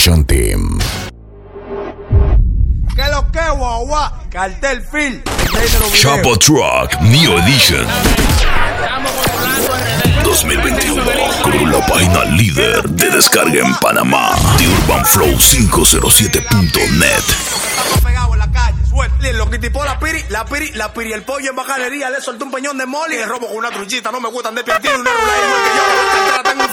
Evolution Team. ¿Qué lo que, guau, Cartel Phil. Chapo Truck Neo Edition. 2021 con la página líder de descarga en Panamá de UrbanFlow507.net. pegado en la calle, suerte. Lo que tipo la piri, la piri, la piri, el pollo en bajanería, le soltó un peñón de moli y le robo con una truchita. No me gustan de piantino, una rula igual que yo. La tengo un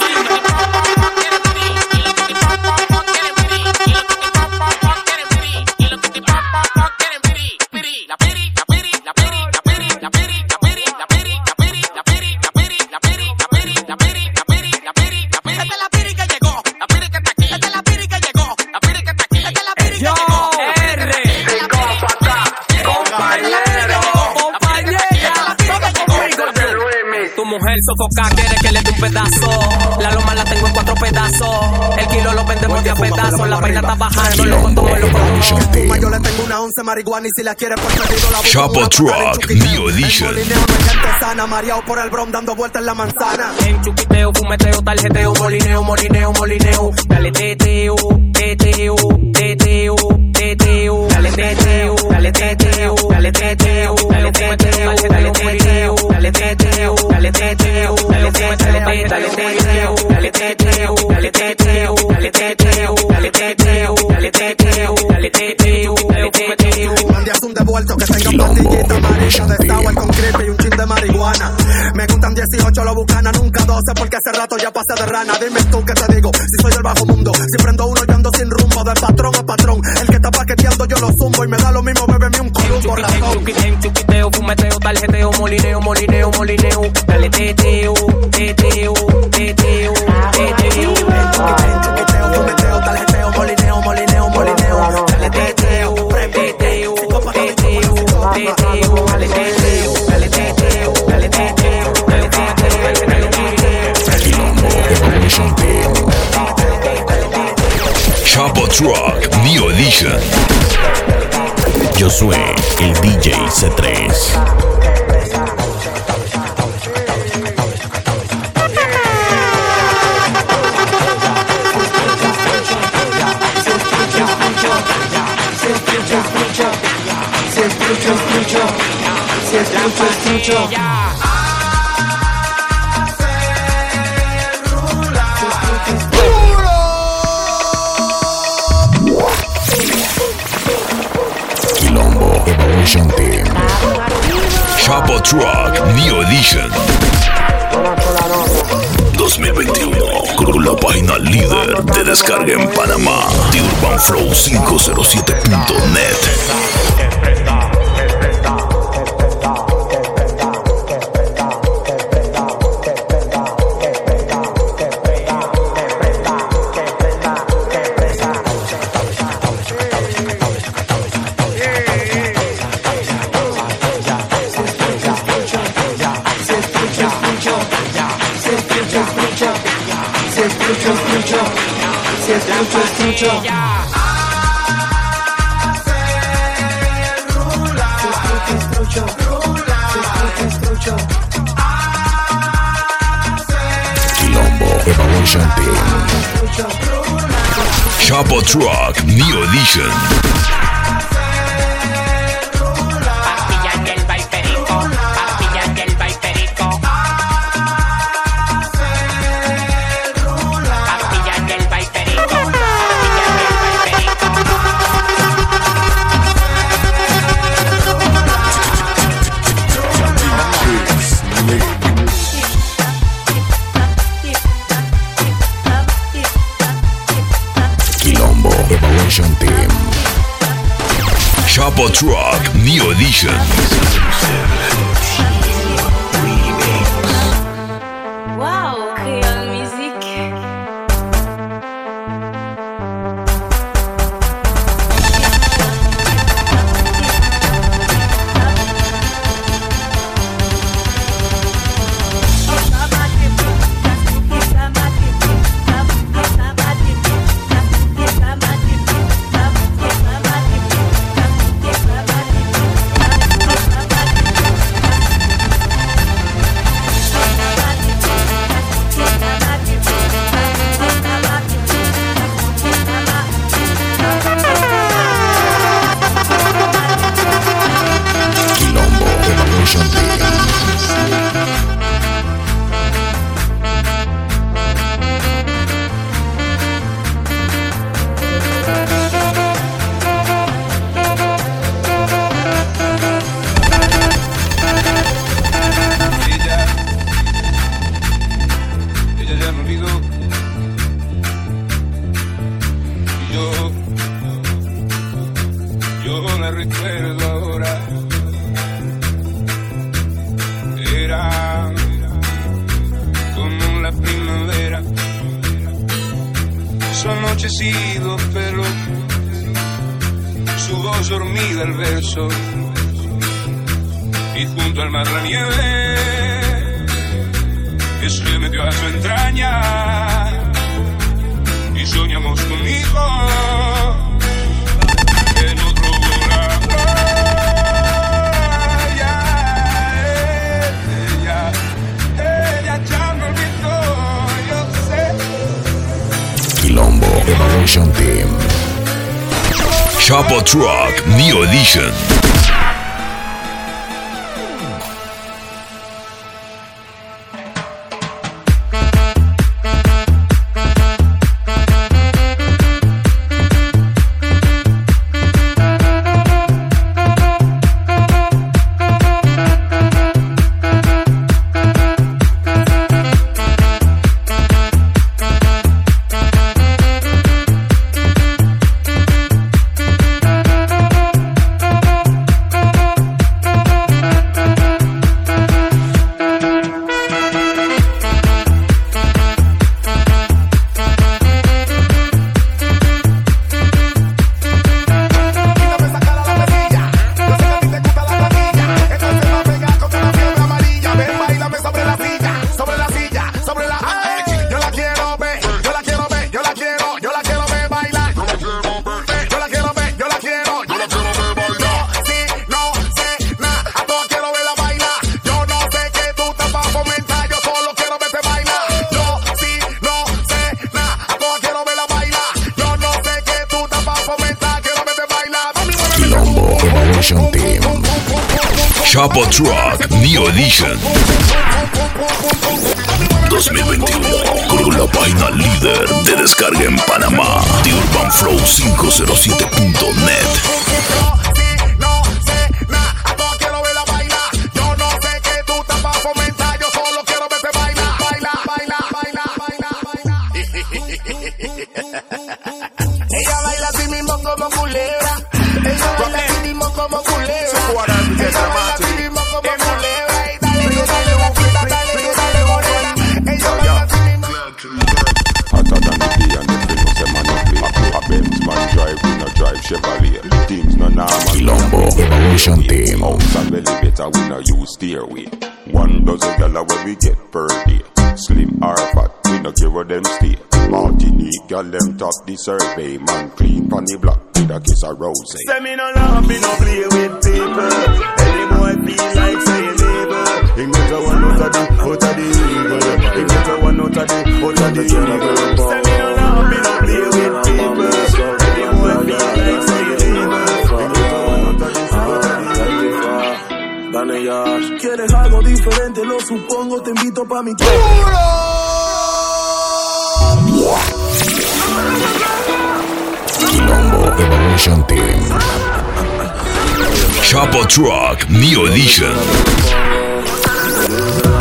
mujer sofoca, quiere que le dé un pedazo. La loma la tengo en cuatro pedazos. El kilo lo vendemos de a pedazos. La vaina está bajando, lo Quilombo contomo, lo Evolution Team. Yo le tengo una once marihuana y si la quiere pues pedido la Chapo Truck, patada en chuquiteo. Neo Edition. El sana, mareado por el brom dando vueltas en la manzana. En chuquiteo, fumeteo, tarjeteo, molineo, molineo, molineo. Dale teteo, teteo, teteo, teteo. Dale teteo, dale teteo, dale teteo, dale teteo, dale teteo, dale teteo, dale teteo, Mandias un devuelto que tenga Quilombo, pastillita amarilla Evolution de sour con y un chin de marihuana. Me gustan 18 lo bucana, nunca 12 porque hace rato ya pasé de rana. Dime tú qué te digo, si soy del bajo mundo, si prendo uno yo ando sin rumbo, de patrón a patrón. El que está paqueteando yo lo zumbo y me da lo mismo, bébeme un columbo razón. Chuquiteo, fumeteo, tarjeteo, molineo, molineo, molineo. Dale teteo, teteo, teteo, teteo. Chuquiteo, fumeteo, tarjeteo, molineo, molineo, molineo. Dale Teteo, Truck New Edition. Yo soy el DJ C3. escucho, escucho, se escucha, escucho. Edition Chapo Truck New Edition. 2021 con la página líder de descarga en Panamá, The Urban Flow 507.net. mucho. Quilombo Evolution Chapo Truck New Edition. Evolution Team. Chapo Truck New Edition. Y soñamos. Quilombo Evolution Team. Chapo Truck Neo Edition. 2021 con la página líder de descarga en Panamá, The Urban Flow 507.net. we get per day. Slim or fat, we no care where them stay. Martinique gyal them top the survey. Man clean pon the block with a kiss of rose. Say me no love, me no play with people. Any boy feel like saying evil. Him get a one out of the, out of the evil. Him get a one out of the, out of the evil. Say me no love, me no play with people. Any boy feel like saying ¿Quieres algo diferente? Lo supongo, te invito pa' mi Quilombo Evolution Team. Chapo Truck Neo Edition.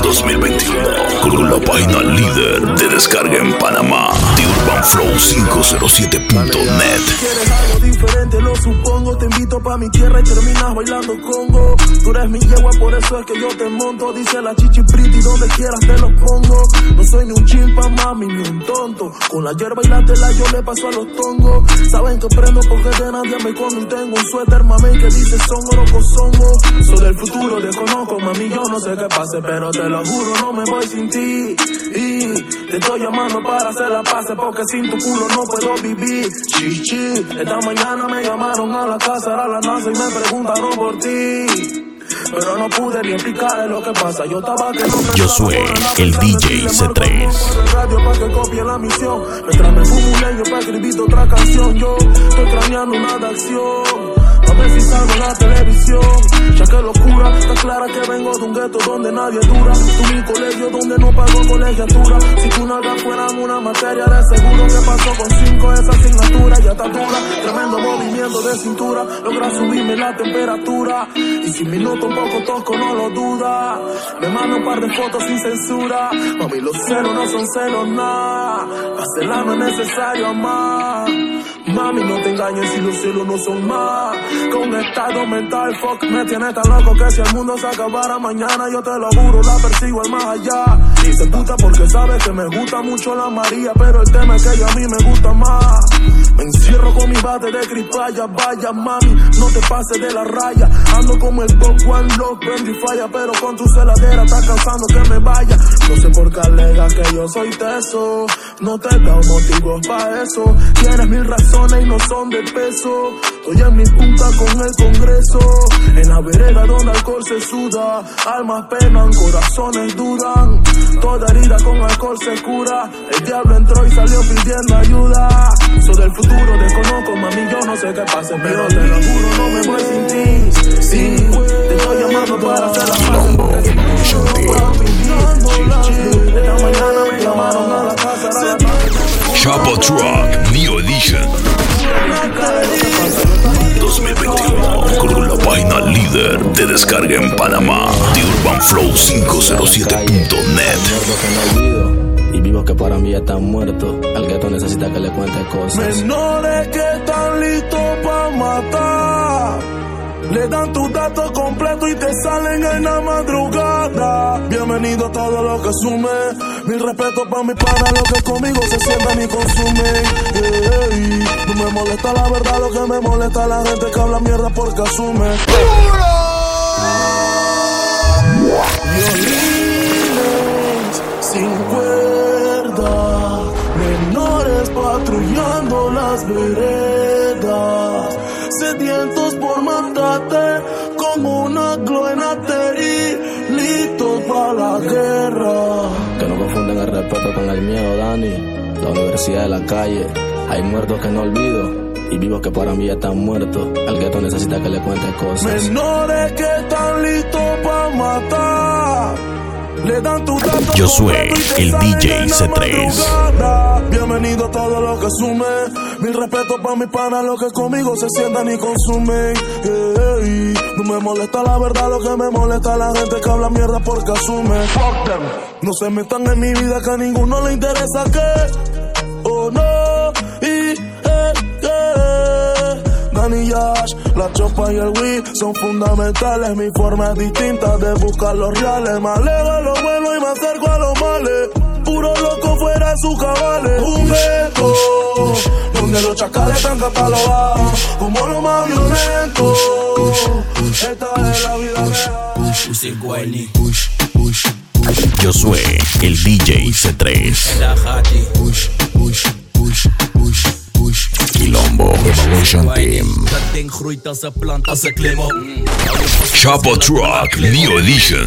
2021 con la página líder de descarga en Panamá, The Urban Flow 507.net. ¿Quieres algo diferente? Lo supongo, te invito pa' mi tierra y terminas bailando congo. Tú eres mi yegua, por eso es que yo te monto. Dice la chichi pretty, donde quieras te lo pongo. No soy ni un chimpa, mami, ni un tonto. Con la hierba y la tela yo le paso a los tongos. Saben que prendo porque de nadie me come y tengo un suéter, mami, que dice son oro songo. Soy del futuro, desconozco, mami, yo no sé qué pase, pero te lo juro, no me voy sin ti. Y te estoy llamando para hacer la paz, porque sin tu culo no puedo vivir. Chichi, esta mañana me llamaron a la casa, era la NASA y me preguntaron por ti. Pero no pude ni explicarle lo que pasa. Yo estaba que no Yo soy el DJ C3. radio para que copie la misión. Mientras me fumo un leño para escribir otra canción. Yo estoy craneando una de acción. Ver si salgo la televisión. Ya que locura, está clara que vengo de un gueto donde nadie dura. Tú mi colegio donde no pago colegiatura. Si tú nalgas fueran una materia de seguro que pasó con cinco esa asignatura. Ya está dura, tremendo movimiento de cintura. Logra subirme la temperatura. Y si minuto poco tosco, no lo duda. Me manda un par de fotos sin censura. Mami, los celos no son celos, nada. Hacerla no es necesario amar. Mami, no te engañes si los cielos no son más. Con estado mental, fuck, me tiene tan loco que si el mundo se acabara mañana, yo te lo juro, la persigo al más allá. Y se puta porque sabe que me gusta mucho la María, pero el tema es que ella a mí me gusta más. Me encierro con mi bate de cripalla, vaya mami, no te pases de la raya. Ando como el Top One Lock, prende y falla, pero con tu celadera estás cansando que me vaya. No sé por qué alega que yo soy teso, no te he dado motivos para eso. Tienes mil razones y no son de peso. Estoy en mi punta con el Congreso. En la vereda donde alcohol se suda. Almas penan, corazones duran. Toda herida con alcohol se cura. El diablo entró y salió pidiendo ayuda. Soy del desconozco, mami, yo no sé qué pase. Pero te lo juro, no me voy sin ti. Sí, te estoy llamando para hacer la paz. Chapo Truck Neo Edition 2021 con la página líder de descarga en Panamá de UrbanFlow507.net y vivos que para mí ya están muertos. El gueto necesita que le cuente cosas. Menores que están listos para matar. Le dan tu dato completo y te salen en la madrugada. Bienvenido a todo lo que sume. Mi respeto para mi pana, lo que conmigo se sientan y consumen. Ey, no me molesta la verdad, lo que me molesta la gente que habla mierda porque asume. Violines sin patrullando las veredas, sedientos por matarte como una gloenateri, listos para la guerra. Que no confunden el respeto con el miedo, Dani. La universidad de la calle. Hay muertos que no olvido. Y vivos que para mí ya están muertos. El gueto necesita que le cuente cosas. Menores que están listos para matar. Le dan tu dato Yo soy el DJ en la C3. madrugada. Bienvenido a todo lo que sume. Mi respeto para mi pana, los que conmigo se sientan y consumen. Ey, no me molesta la verdad, lo que me molesta la gente que habla mierda porque asume. Fuck them. No se metan en mi vida que a ninguno le interesa que. Oh no. Yash, la chopa y el weed son fundamentales. Mi forma es distinta de buscar los reales. Me alejo a lo bueno y me acerco a los males. Puro loco fuera de sus cabales. Un gueto, donde los chacales están catalogados como lo más violento. Esta es la vida real. Yo soy el DJ C3 Quilombo Evolution Team. Chapo Truck Neo Edition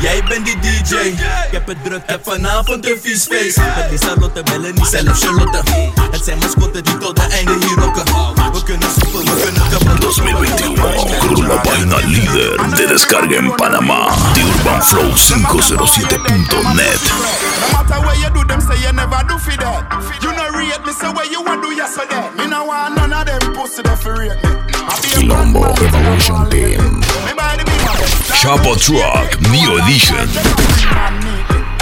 Jij bent die DJ. Ik heb het druk, heb vanavond een vies feest. Met die Charlotte bellen, niet zelf Charlotte. Het zijn mascotten die tot het einde hier rocken. We kunnen soepen, we kunnen kappen. 2021 con la página líder de descarga en Panamá de UrbanFlow507.net No matter what you do, them say you never do for that. You know rate me, say what you want do yesterday. Me no want none of them pussy that for rate me. A Quilombo Evolution Team Me buy the big one. Chapo Truck Neo Edition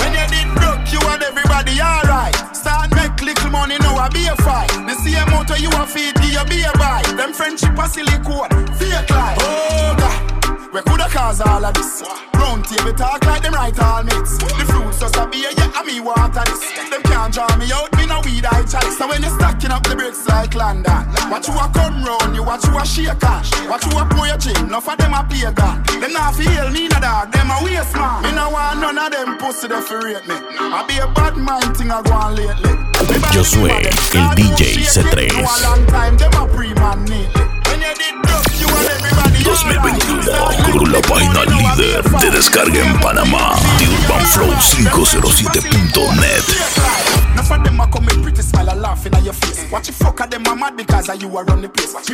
When you did broke, you and everybody alright. Start make little money, now I be a fight. The same motor you a feed, give you be a buy. Them friendship a silicone, fake life. Oh God, we coulda cause all of this. Round table talk like them right all mates. The fruits just a beer, yeah, and me water this. Them can't draw me out, me no weed I chalice. So when you stacking up the bricks like London, watch you a come round, you watch you a shake cash. Watch you a pour your chin, enough of them a pay God. Them not feel me no dog, them a waste man. Me no want none of them pussy that rate me. I be a bad mind thing I go on lately. Me buy Yo the soy big one, them el DJ to shake C3. 2021 con la página líder de descarga en Panamá de UrbanFlow507.net Now for them a come with pretty smile and laughing at your face. Watch you fuck at because you a run the place. Ponte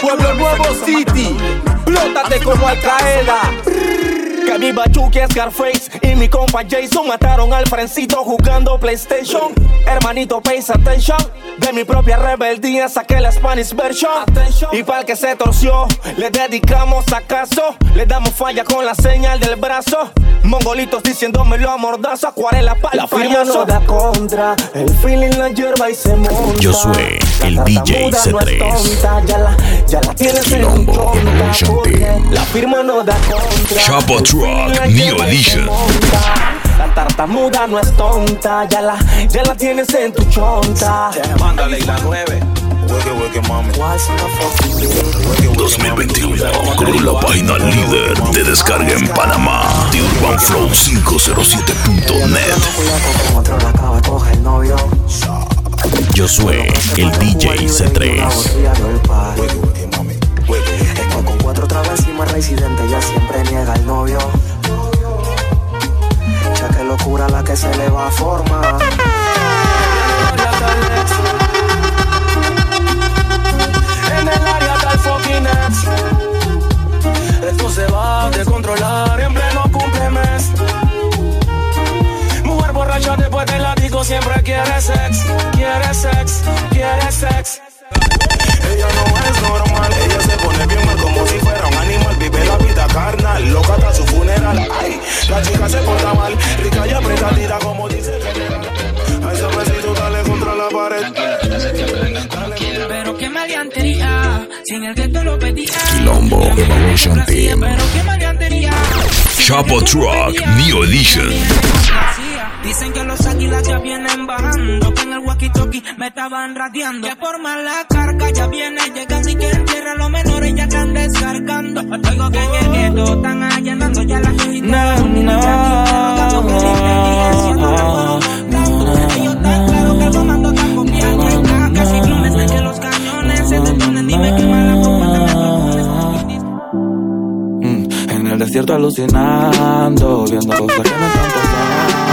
Pueblo Nuevo City, plótate como Al. Que viva Chucky Scarface y mi compa Jason mataron al Frencito jugando PlayStation. Hermanito, pay attention. De mi propia rebeldía saqué la Spanish version. Y para el que se torció, le dedicamos acaso. Le damos falla con la señal del brazo. Mongolitos diciéndomelo a mordazo, acuarela para La firma no da contra, el feeling la hierba y se monta. Yo soy el La DJ tartamuda no es C3. tonta, ya la, ya la tienes en. La firma no da contra. Chapo la tartamuda no es tonta, ya la, tienes en tu chonta. Mándale la nueve. 2021 con la página líder de descarga en Panamá de UrbanFlow507.net. Yo soy el DJ C3. Cuatro trabas encima residente, ya siempre niega el novio. Ya que locura la que se le va a formar. En el área del fucking ex. Esto se va a descontrolar en pleno cumplemes. Mujer borracha después del látigo siempre quiere sex, quiere sex, quiere sex. Carnal, loca hasta su funeral. Ay, la chica se porta mal, rica y apretadita como dice que A ese besito dale contra la pared. Pero qué maleantería, si en el gueto lo pedía. Quilombo Evolution Team. Pero qué maleantería. Chapo Truck Neo Edition. Dicen que los águilas ya vienen walkie-talkie me estaban radiando. Que por mala carga ya viene llegando y que en tierra los menores ya están descargando. Oigo que en el gueto están allanando ya la gente. No, no, los cañones se detonen. Dime qué mala Mm, En el desierto alucinando, viendo cosas que no están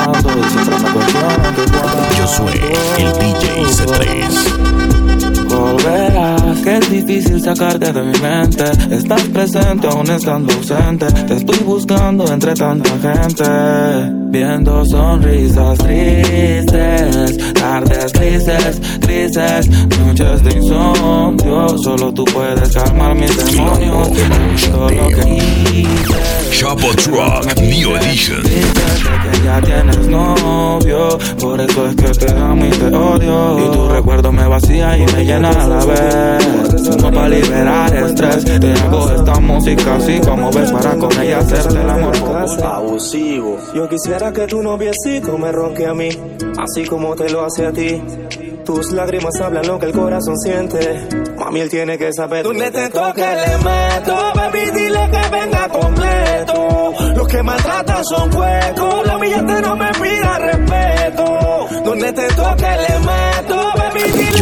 pasando y siempre me cuestionan que cuando Yo soy el DJ C3. volverás, que es difícil sacarte de mi mente. Estás presente aún estando ausente, te estoy buscando entre tanta gente. Viendo sonrisas tristes, tardes grises, grises, noches de insomnio. Solo tú puedes calmar mis demonios. Todo lo que hice. Chapo Truck Neo Edition. Que ya tienes novio, por eso es que te amo y te odio. Y tu recuerdo me vacía y me llena a la vez. Como para liberar estrés, te hago esta música así como ves para con ella hacerte el amor. Abusivo. Yo quisiera que tu noviecito me ronque a mí, así como te lo hace a ti. Tus lágrimas hablan lo que el corazón siente. Mami, él tiene que saber dónde te toque le meto. Baby, dile que venga completo. Los que maltratan son huecos. La humillante no me pida respeto. Donde te toque le meto.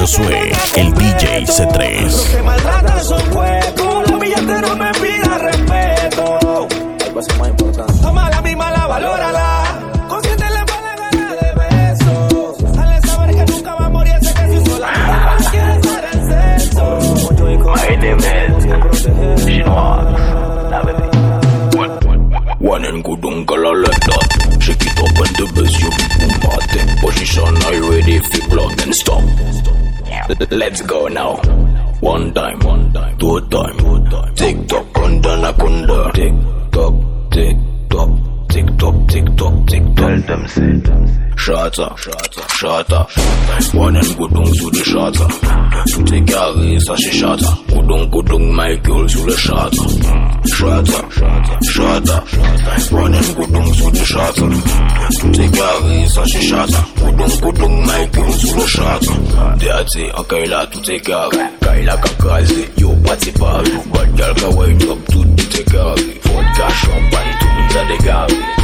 Soy el DJ C3. los que maltratan son huecos. Humillante no me pida respeto. más importante. Toma la misma, la valórala. Consciente la gana de besos. Dale saber que nunca va a morir ese que si sola quiere estar en sexo. My name is Chinois. La bebé. One and good uncle like that. Shake it up party. Position I ready for blood and stop. Let's go now. One time, one time, two time, two time. Tick tock, kunda na kunda. Tick tock, tick tock, tick tock, tick tock, tick tock. Tell them say. Shata, shata, shata. One and gudung to the shata. To the carry, sashi shata. Gudung, gudung, my girl to the shata. Shata, shata, shata. One and gudung to the shata. To the carry, sashi shata. Gudung, gudung, my girl to the shata. Dirty, a kaila to the carry. Kaila kakazi, yo what's it for? But girl, ka wake up to take the carry. Vodka, champagne, to the carry.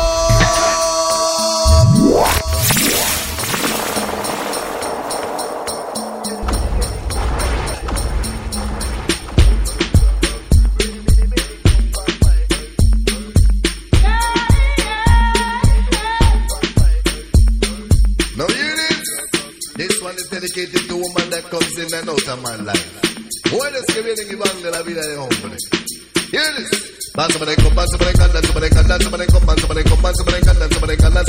dedicated to woman that comes in and out of my life. Buenas que vida de hombre. Hear this. Somebody come, somebody come, somebody come, somebody come, somebody come, somebody come, somebody come, somebody, somebody come,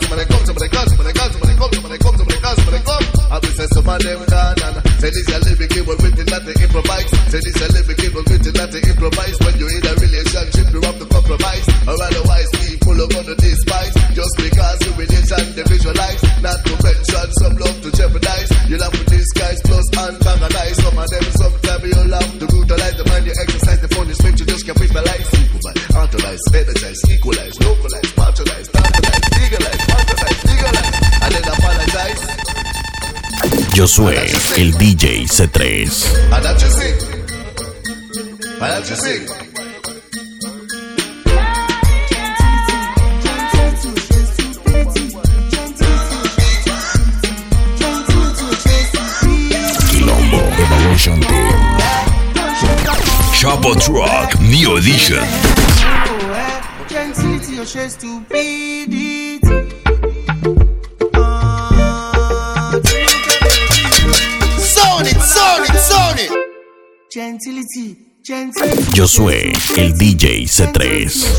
somebody come, somebody come, somebody come, somebody come, somebody come, somebody come. I be say some of them gone and say this a living game with it not improvise. Say this a living game with it not improvise. When you're in a relationship, you have to compromise, or otherwise people are gonna despise. Just because the relation they visualize, not to mention some love to jeopardize. You'll have to disguise plus antagonize. Some of them sometimes you'll have to brutalize the mind you exercise the punishment you just can't visualize. Supervise, authorize, energize, equalize, localize, patronize, tantalize, legalize, patronize, legalize, and then apologize. Josué, el DJ C3. And that you sing. And that you sing. Gentility. Josué, el DJ C3.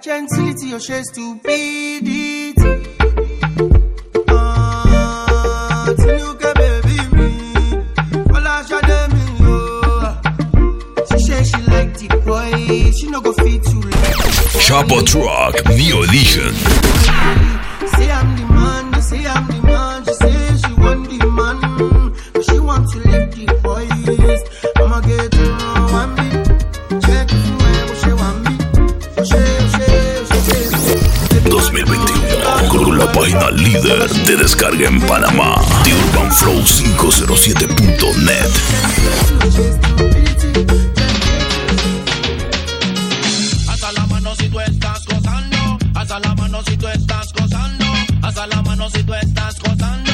Your share stupidity. Gentility, your share stupidity. Oh, eh. Don't show me back on, oh, eh. Don't show me back, oh, eh. Gentility, your share stupidity. Ah, Tinuke, baby, me. Ola, shade me, oh. She say she like the boy, she no go fit to like Chapo Truck New Edition. Say I'm the man, they say I'm the man. Página líder de descarga en Panamá, The Urban Flow 507.net. Hasta la mano si tú estás gozando. Hasta la mano si tú estás gozando. Hasta la mano si tú estás gozando.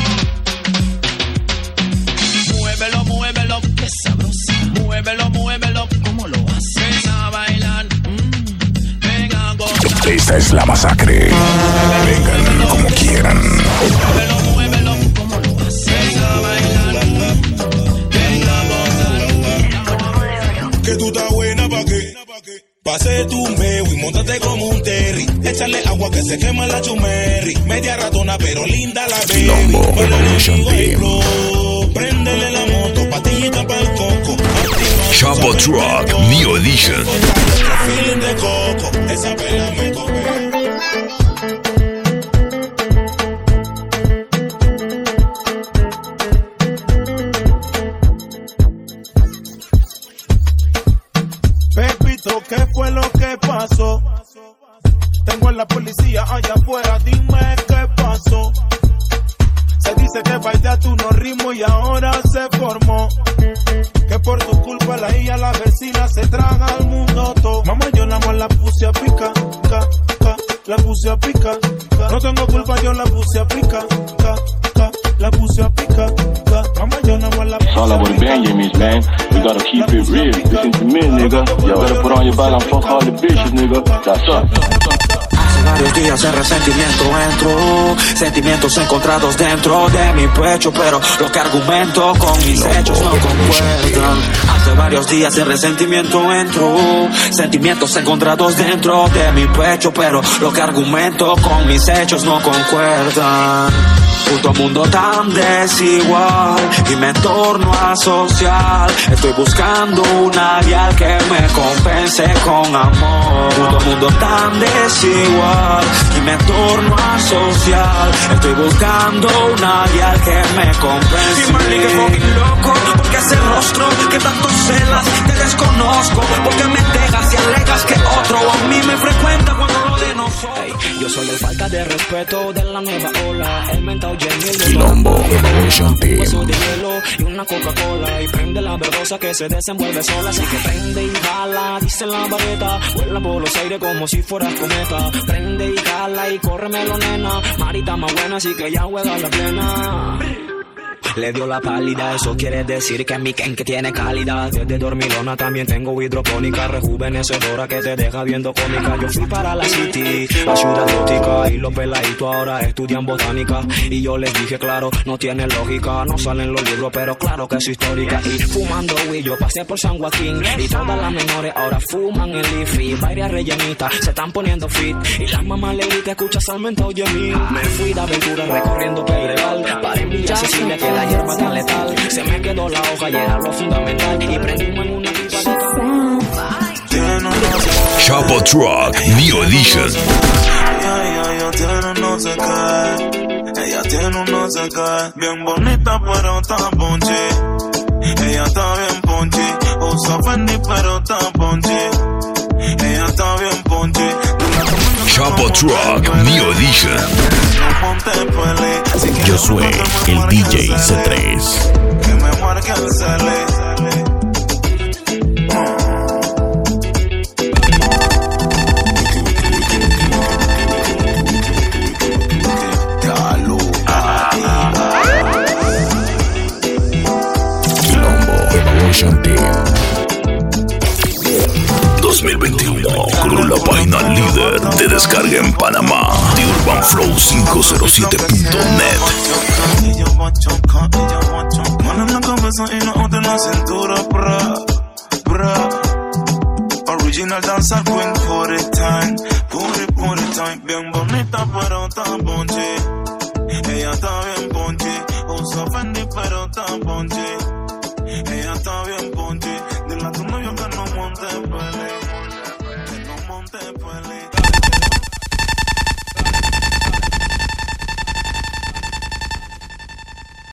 Muévelo, muévelo, qué sabrosa. Muévelo, muévelo, ¿cómo lo haces? Ven a bailar, mm, ven a gozar. Esta es la masacre. Pase tu meo y montate como un terry. Échale agua que se quema la chumerri. Media ratona pero linda la baby. El. Préndele la moto, patillita pa'l coco. Activa Chapo Truck New Edition. feeling de coco. Esa pela la puse a pica, ca, ca, la puse a pica. ca. No tengo culpa, yo la puse a pica, ca, ca, la puse a pica. ca. Mamá, yo nada más la It's all about the Benjamins, man. We gotta keep it real. Listen to me, nigga. You better put on your belt and fuck all the bitches, nigga. That's up. Hace varios días el resentimiento entró, sentimientos encontrados dentro de mi pecho, pero lo que argumento con mis hechos no concuerdan. Hace varios días el resentimiento entró, sentimientos encontrados dentro de mi pecho, pero lo que argumento con mis hechos no concuerdan. Puto mundo tan desigual y me torno a social. Estoy buscando una dial que me compense con amor. Puto mundo tan desigual y me torno a social. Estoy buscando una dial que me compense. Y marica, fucking loco, porque ese rostro que tanto celas te desconozco. Porque me dejas y alegas que otro a mí me frecuenta yo soy el falta de respeto de la nueva ola. El mentado Jamil Quilombo Evolution Team. vaso de hielo y una Coca-Cola. Y prende la verdosa que se desenvuelve sola. Así que prende y jala dice la vareta. Vuela por los aires como si fueras cometa. Prende y jala y córremelo nena. Marita más buena así que ya juega la plena le dio la pálida. Eso quiere decir que mi Ken que tiene calidad. Desde dormilona también tengo hidropónica, rejuvenecedora que te deja viendo cómica. Yo fui para la city, a ciudad gótica, y los peladitos ahora estudian botánica. Y yo les dije, claro, no tiene lógica, no salen los libros, pero claro que es histórica. Y fumando weed, yo pasé por San Joaquín, y todas las menores ahora fuman el Leafy. Varias rellenitas se están poniendo fit, y las mamás le que escucha Salmenta, oye mí. Me fui de aventura recorriendo Pedregal, para en Villa Cecilia que la hierba tan letal. Se me quedó la hoja y era lo fundamental, y prendimos en una Chapo Truck New Edition. Ella, ella tiene no sé qué. Ella tiene un no sé qué. Bien bonita, pero está ponche. Ella está bien ponche. Usa Fendi, pero está ponche. Chapo Truck New Edition. Yo soy el DJ C3. UrbanFlow507.net